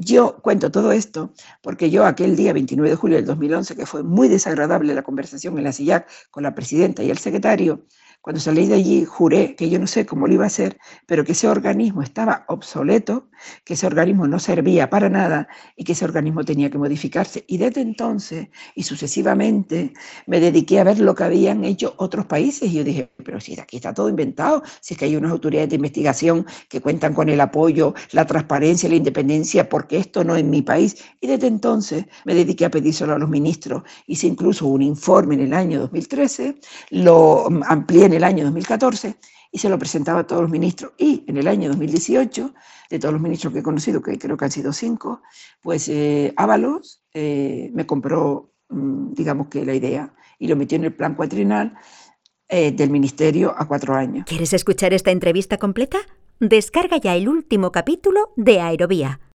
Yo cuento todo esto porque yo aquel día 29 de julio del 2011, que fue muy desagradable la conversación en la SIAC con la presidenta y el secretario, cuando salí de allí, juré que yo no sé cómo lo iba a hacer, pero que ese organismo estaba obsoleto, que ese organismo no servía para nada y que ese organismo tenía que modificarse. Y desde entonces y sucesivamente me dediqué a ver lo que habían hecho otros países y yo dije, pero si aquí está todo inventado, si es que hay unas autoridades de investigación que cuentan con el apoyo, la transparencia, la independencia, porque esto no es mi país. Y desde entonces me dediqué a pedírselo a los ministros. Hice incluso un informe en el año 2013, lo amplié en el año 2014 y se lo presentaba a todos los ministros. Y en el año 2018, de todos los ministros que he conocido, que creo que han sido cinco, pues eh, Ábalos eh, me compró, mm, digamos que la idea y lo metió en el plan cuatrinal eh, del ministerio a cuatro años. ¿Quieres escuchar esta entrevista completa? Descarga ya el último capítulo de Aerovía